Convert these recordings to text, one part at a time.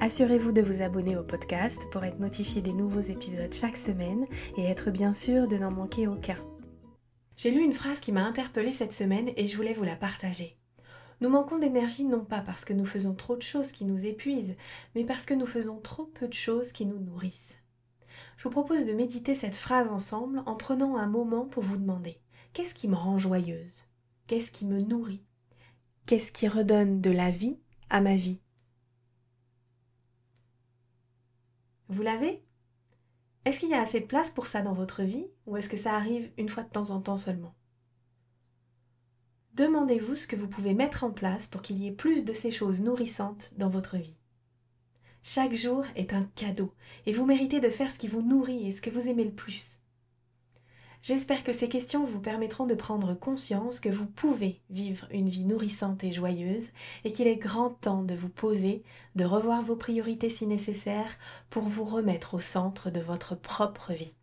Assurez-vous de vous abonner au podcast pour être notifié des nouveaux épisodes chaque semaine et être bien sûr de n'en manquer aucun. J'ai lu une phrase qui m'a interpellée cette semaine et je voulais vous la partager. Nous manquons d'énergie non pas parce que nous faisons trop de choses qui nous épuisent, mais parce que nous faisons trop peu de choses qui nous nourrissent. Je vous propose de méditer cette phrase ensemble en prenant un moment pour vous demander qu'est-ce qui me rend joyeuse? Qu'est-ce qui me nourrit? Qu'est-ce qui redonne de la vie à ma vie? Vous l'avez? Est-ce qu'il y a assez de place pour ça dans votre vie ou est-ce que ça arrive une fois de temps en temps seulement? Demandez-vous ce que vous pouvez mettre en place pour qu'il y ait plus de ces choses nourrissantes dans votre vie. Chaque jour est un cadeau et vous méritez de faire ce qui vous nourrit et ce que vous aimez le plus. J'espère que ces questions vous permettront de prendre conscience que vous pouvez vivre une vie nourrissante et joyeuse et qu'il est grand temps de vous poser, de revoir vos priorités si nécessaire pour vous remettre au centre de votre propre vie.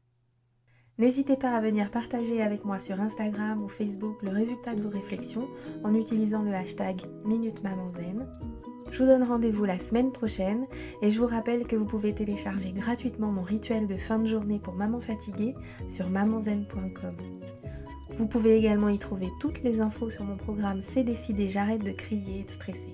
N'hésitez pas à venir partager avec moi sur Instagram ou Facebook le résultat de vos réflexions en utilisant le hashtag Minute je vous donne rendez-vous la semaine prochaine et je vous rappelle que vous pouvez télécharger gratuitement mon rituel de fin de journée pour maman fatiguée sur mamanzen.com. Vous pouvez également y trouver toutes les infos sur mon programme C'est décidé, j'arrête de crier et de stresser.